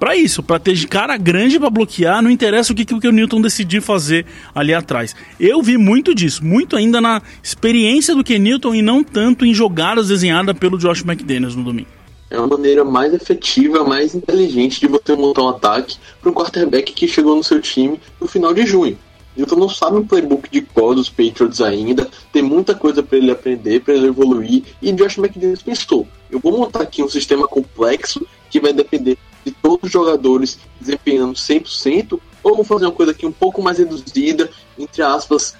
Pra isso, pra ter cara grande para bloquear, não interessa o que, que o Newton decidir fazer ali atrás. Eu vi muito disso, muito ainda na experiência do Newton e não tanto em jogadas desenhadas pelo Josh McDaniels no domingo. É uma maneira mais efetiva, mais inteligente de você montar um ataque para um quarterback que chegou no seu time no final de junho. Newton não sabe o playbook de cor dos Patriots ainda, tem muita coisa para ele aprender, para ele evoluir, e Josh McDaniels pensou: eu vou montar aqui um sistema complexo que vai depender de todos os jogadores desempenhando 100%, ou vou fazer uma coisa aqui um pouco mais reduzida, entre aspas,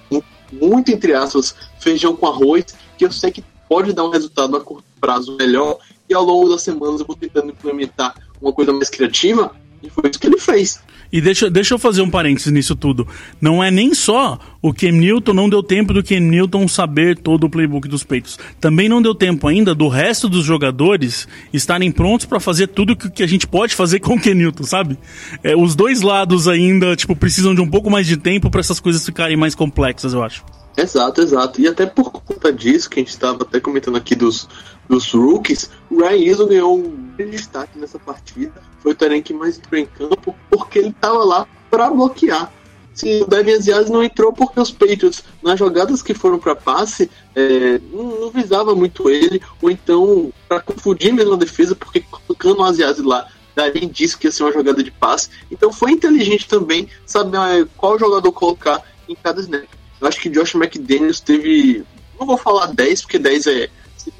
muito entre aspas, feijão com arroz, que eu sei que pode dar um resultado a curto prazo melhor, e ao longo das semanas eu vou tentando implementar uma coisa mais criativa, e foi isso que ele fez. E deixa, deixa eu fazer um parênteses nisso tudo. Não é nem só o Cam Newton, não deu tempo do Cam Newton saber todo o playbook dos peitos. Também não deu tempo ainda do resto dos jogadores estarem prontos para fazer tudo que, que a gente pode fazer com o Cam Newton, sabe? É, os dois lados ainda, tipo, precisam de um pouco mais de tempo para essas coisas ficarem mais complexas, eu acho. Exato, exato. E até por conta disso, que a gente estava até comentando aqui dos, dos rookies, o Ryan Izzo ganhou um grande destaque nessa partida. Foi o Taren que mais entrou em campo, porque ele estava lá para bloquear. Se o Devin Aziaz não entrou porque os Patriots, nas jogadas que foram para passe, é, não, não, visava muito ele, ou então para confundir mesmo a defesa, porque colocando o Aziaz lá daria indício que ia ser uma jogada de passe. Então foi inteligente também saber é, qual jogador colocar em cada snap. Eu acho que Josh McDaniels teve. Não vou falar 10, porque 10 é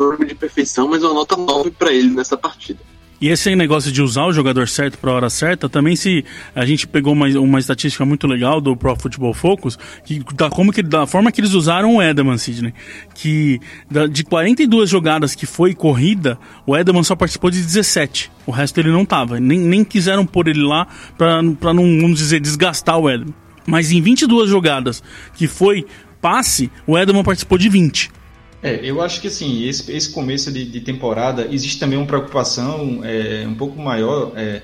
sinônimo de perfeição, mas uma nota 9 para ele nessa partida. E esse negócio de usar o jogador certo para a hora certa, também se a gente pegou uma, uma estatística muito legal do Pro Football Focus, que da, como que, da forma que eles usaram o Edelman, Sidney, que da, de 42 jogadas que foi corrida, o Edelman só participou de 17. O resto ele não tava, nem, nem quiseram pôr ele lá para não, vamos dizer, desgastar o Edelman. Mas em 22 jogadas que foi passe, o Edelman participou de 20. É, eu acho que assim, esse, esse começo de, de temporada existe também uma preocupação é, um pouco maior é,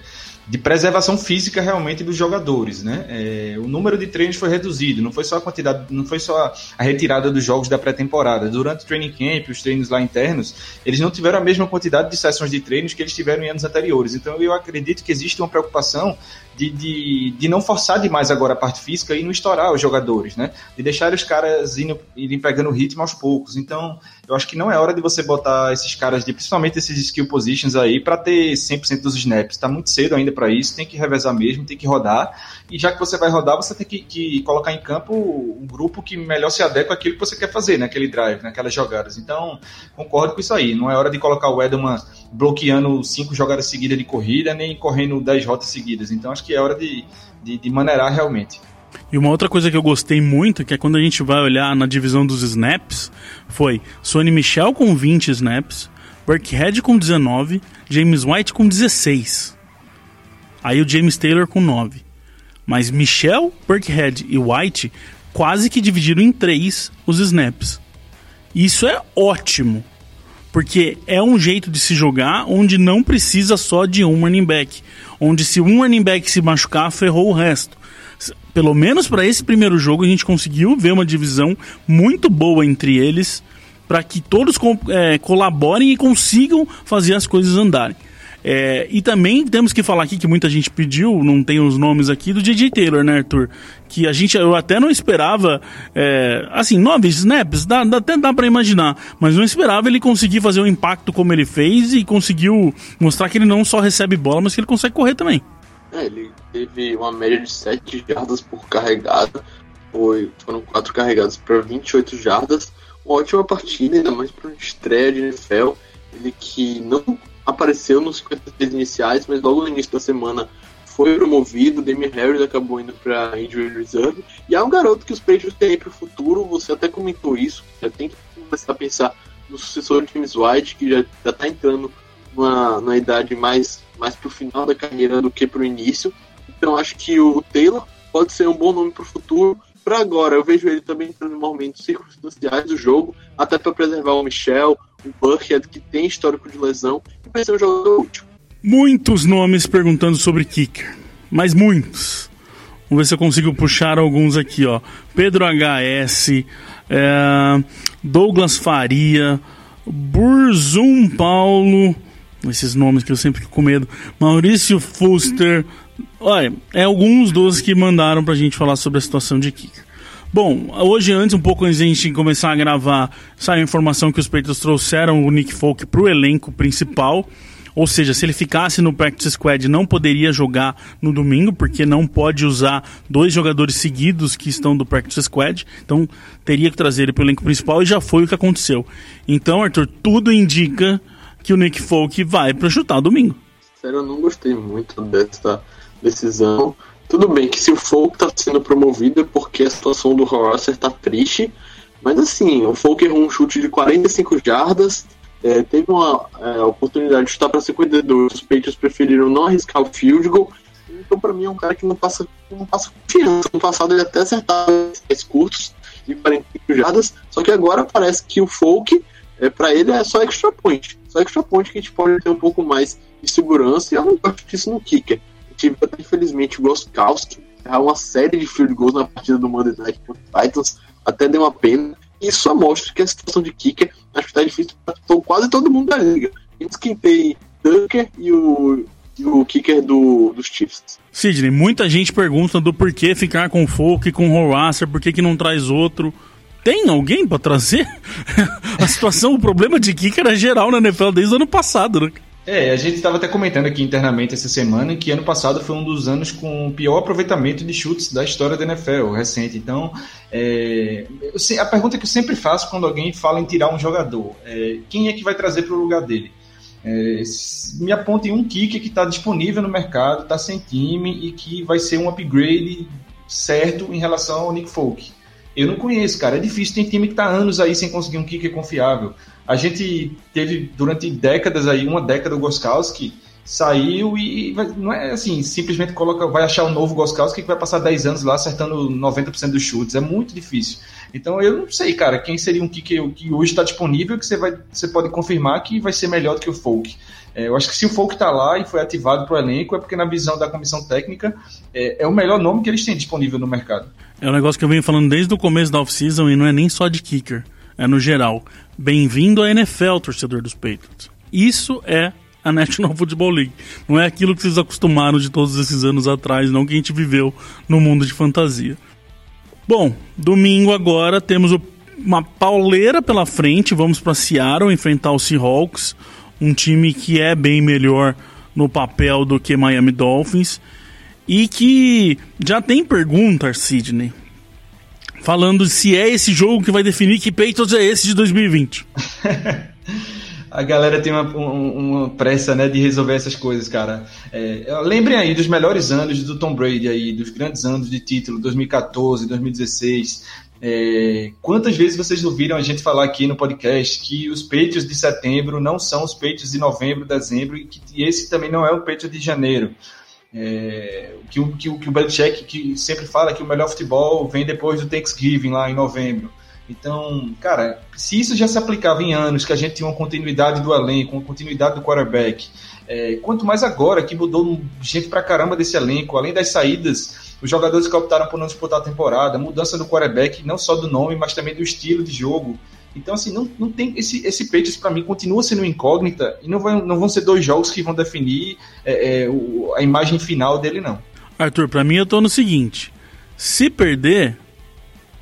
de preservação física realmente dos jogadores, né? É, o número de treinos foi reduzido, não foi só a quantidade, não foi só a retirada dos jogos da pré-temporada. Durante o training camp, os treinos lá internos, eles não tiveram a mesma quantidade de sessões de treinos que eles tiveram em anos anteriores. Então eu acredito que existe uma preocupação de, de, de não forçar demais agora a parte física e não estourar os jogadores, né? De deixar os caras irem pegando ritmo aos poucos. Então, eu acho que não é hora de você botar esses caras, de, principalmente esses skill positions aí, para ter 100% dos snaps. Está muito cedo ainda para isso, tem que revezar mesmo, tem que rodar. E já que você vai rodar, você tem que, que colocar em campo um grupo que melhor se adequa àquilo que você quer fazer, naquele drive, naquelas jogadas. Então, concordo com isso aí. Não é hora de colocar o Edelman bloqueando cinco jogadas seguidas de corrida, nem correndo dez rotas seguidas. Então, acho que é hora de, de, de maneirar realmente. E uma outra coisa que eu gostei muito, que é quando a gente vai olhar na divisão dos snaps, foi Sonny Michel com 20 snaps, Burkhead com 19, James White com 16. Aí o James Taylor com 9. Mas Michel, Burkhead e White quase que dividiram em 3 os snaps. Isso é ótimo, porque é um jeito de se jogar onde não precisa só de um running back. Onde se um running back se machucar, ferrou o resto pelo menos para esse primeiro jogo, a gente conseguiu ver uma divisão muito boa entre eles para que todos é, colaborem e consigam fazer as coisas andarem. É, e também temos que falar aqui que muita gente pediu, não tem os nomes aqui, do DJ Taylor, né, Arthur? Que a gente, eu até não esperava, é, assim, nove snaps, dá, dá, até dá para imaginar, mas não esperava ele conseguir fazer um impacto como ele fez e conseguiu mostrar que ele não só recebe bola, mas que ele consegue correr também. É, ele teve uma média de 7 jardas por carregada, foi, foram 4 carregadas para 28 jardas, uma ótima partida, ainda mais para uma estreia de NFL, ele que não apareceu nos 53 iniciais, mas logo no início da semana foi promovido, Damian Harris acabou indo para injury reserve, e é um garoto que os Patriots têm para o futuro, você até comentou isso, já tem que começar a pensar no sucessor de James White, que já está entrando numa idade mais, mais pro final da carreira do que pro início. Então acho que o Taylor pode ser um bom nome pro futuro. para agora. Eu vejo ele também entrando em momentos circunstanciais do jogo, até para preservar o Michel, o Buckhead, que tem histórico de lesão, e vai ser um jogador útil. Muitos nomes perguntando sobre kicker, mas muitos. Vamos ver se eu consigo puxar alguns aqui, ó. Pedro HS, é, Douglas Faria, Burzum Paulo, esses nomes que eu sempre fico com medo, Maurício Fuster. Olha, é alguns dos que mandaram pra gente falar sobre a situação de kicker. Bom, hoje antes, um pouco antes de a gente começar a gravar, saiu a informação que os Patriots trouxeram o Nick Folk pro elenco principal. Ou seja, se ele ficasse no practice squad, não poderia jogar no domingo, porque não pode usar dois jogadores seguidos que estão do practice squad. Então, teria que trazer ele para o elenco principal e já foi o que aconteceu. Então, Arthur, tudo indica que o Nick Folk vai para chutar domingo. Sério, eu não gostei muito dessa decisão. Tudo bem que se o Folk está sendo promovido é porque a situação do Horacer está triste, mas assim, o Folk errou um chute de 45 jardas, é, teve uma é, oportunidade de chutar para 52, os Patriots preferiram não arriscar o field goal. Então, para mim, é um cara que não passa, não passa confiança. No passado, ele até acertava esses curtos de 45 jardas, só que agora parece que o Folk, é, para ele, é só extra point. Só extra point que a gente pode ter um pouco mais de segurança, e eu não gosto disso no kicker. Eu tive até, infelizmente, o Goskowski errar uma série de field goals na partida do Monday Night contra o Titans, até deu uma pena. Isso só mostra que a situação de kicker acho que tá difícil para quase todo mundo da liga. Menos quem tem Tucker e o, e o kicker do, dos Chiefs. Sidney, muita gente pergunta do porquê ficar com o Folk e com o Horacer, por que, que não traz outro. Tem alguém para trazer? a situação, o problema de kicker é geral na NFL desde o ano passado, né? É, a gente estava até comentando aqui internamente essa semana que ano passado foi um dos anos com o pior aproveitamento de chutes da história da NFL recente. Então, é, a pergunta que eu sempre faço quando alguém fala em tirar um jogador é quem é que vai trazer para o lugar dele? É, me aponte um kicker que está disponível no mercado, está sem time e que vai ser um upgrade certo em relação ao Nick Folk. Eu não conheço, cara. É difícil. Tem time que está anos aí sem conseguir um kicker confiável. A gente teve durante décadas aí, uma década o Goskowski saiu e não é assim, simplesmente coloca, vai achar um novo Goskowski que vai passar 10 anos lá acertando 90% dos chutes. É muito difícil. Então eu não sei, cara, quem seria um kicker que hoje está disponível que você, vai, você pode confirmar que vai ser melhor do que o Folk. É, eu acho que se o Folk está lá e foi ativado para o elenco é porque na visão da comissão técnica é, é, o melhor nome que eles têm disponível no mercado. É um negócio que eu venho falando desde o começo da off-season e não é nem só de kicker, é no geral. Bem-vindo à NFL, torcedor dos Patriots. Isso é a National Football League. Não é aquilo que vocês acostumaram de todos esses anos atrás, não que a gente viveu no mundo de fantasia. Bom, domingo agora temos uma pauleira pela frente. Vamos para Seattle enfrentar o Seahawks, um time que é bem melhor no papel do que Miami Dolphins e que já tem pergunta, Sidney falando se é esse jogo que vai definir que Patriots é esse de 2020. a galera tem uma, uma, pressa né, de resolver essas coisas, cara. É, lembrem aí dos melhores anos do Tom Brady aí, dos grandes anos de título, 2014, 2016. É, quantas vezes vocês ouviram a gente falar aqui no podcast que os Patriots de setembro não são os Patriots de novembro, dezembro e que esse também não é o Patriots de janeiro? É, que, o, que, o, que o Belichick que sempre fala que o melhor futebol vem depois do Thanksgiving, lá em novembro. Então, cara, se isso já se aplicava em anos, que a gente tinha uma continuidade do elenco, uma continuidade do quarterback, é, quanto mais agora que mudou gente pra caramba desse elenco, além das saídas, os jogadores que optaram por não disputar a temporada, mudança do quarterback, não só do nome, mas também do estilo de jogo. Então, assim, não, não tem esse, esse Patriots para mim continua sendo incógnita e não, vai, não vão ser dois jogos que vão definir é, é, o, a imagem final dele, não. Arthur, para mim eu tô no seguinte: se perder,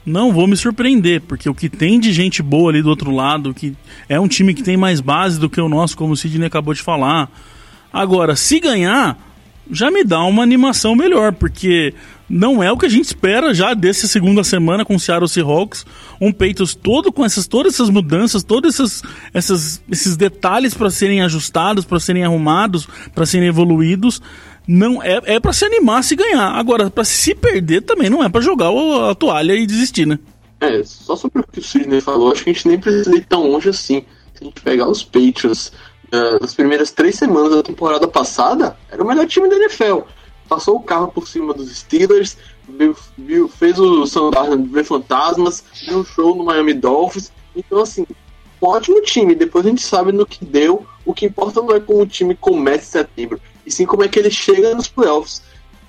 não vou me surpreender, porque o que tem de gente boa ali do outro lado, que é um time que tem mais base do que o nosso, como o Sidney acabou de falar. Agora, se ganhar, já me dá uma animação melhor, porque não é o que a gente espera já dessa segunda semana com o Seattle Seahawks. Um Peitos todo com essas, todas essas mudanças, todos esses, essas, esses detalhes para serem ajustados, para serem arrumados, para serem evoluídos. Não é, é para se animar se ganhar. Agora, para se perder também não é para jogar a, a toalha e desistir, né? É, só sobre o que o Sidney falou, acho que a gente nem precisa ir tão longe assim. Se a gente pegar os Patriots uh, nas primeiras três semanas da temporada passada, era o melhor time da NFL passou o carro por cima dos Steelers, viu, viu, fez o Sandarno ver fantasmas, deu um show no Miami Dolphins. Então, assim, um ótimo time. Depois a gente sabe no que deu. O que importa não é como o time começa em setembro, e sim como é que ele chega nos playoffs.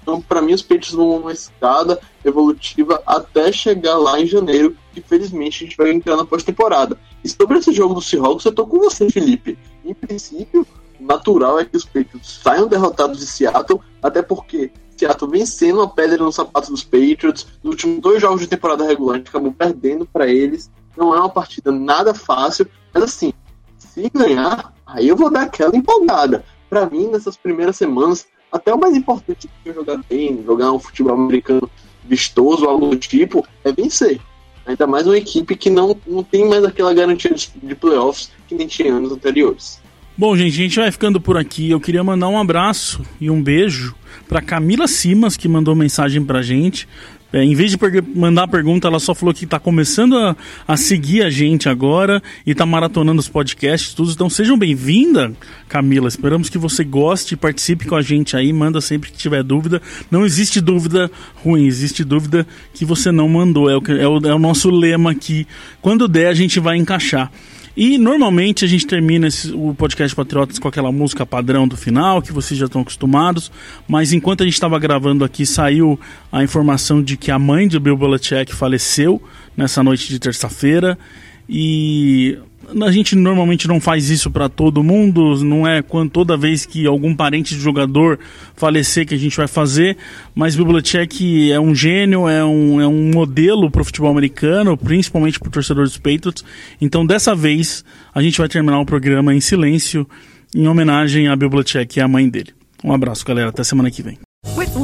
Então, para mim, os Patriots vão uma escada evolutiva até chegar lá em janeiro, que felizmente a gente vai entrar na pós-temporada. E sobre esse jogo do Seahawks, eu tô com você, Felipe. Em princípio, natural é que os Patriots saiam derrotados de Seattle, até porque Seattle vencendo a pedra no sapato dos Patriots. Nos últimos dois jogos de temporada regular, a gente acabou perdendo para eles. Não é uma partida nada fácil, mas assim, se ganhar, aí eu vou dar aquela empolgada. Para mim, nessas primeiras semanas, até o mais importante que jogar bem, jogar um futebol americano vistoso, algo do tipo, é vencer. Ainda mais uma equipe que não, não tem mais aquela garantia de, de playoffs que nem tinha anos anteriores. Bom, gente, a gente vai ficando por aqui. Eu queria mandar um abraço e um beijo para Camila Simas, que mandou mensagem pra gente. É, em vez de mandar pergunta, ela só falou que está começando a, a, seguir a gente agora e está maratonando os podcasts, tudo. Então sejam bem-vinda, Camila. Esperamos que você goste e participe com a gente aí. Manda sempre que tiver dúvida. Não existe dúvida ruim, existe dúvida que você não mandou. É o, é o, é o nosso lema aqui. Quando der, a gente vai encaixar. E normalmente a gente termina esse, o podcast Patriotas com aquela música padrão do final, que vocês já estão acostumados. Mas enquanto a gente estava gravando aqui, saiu a informação de que a mãe de Bill Belichick faleceu nessa noite de terça-feira. E a gente normalmente não faz isso para todo mundo, não é quando toda vez que algum parente de jogador falecer que a gente vai fazer, mas Bibliotech é um gênio, é um, é um modelo para o futebol americano, principalmente para o torcedor dos Patriots. Então dessa vez a gente vai terminar o programa em silêncio, em homenagem a Bibliotech e a mãe dele. Um abraço, galera, até semana que vem.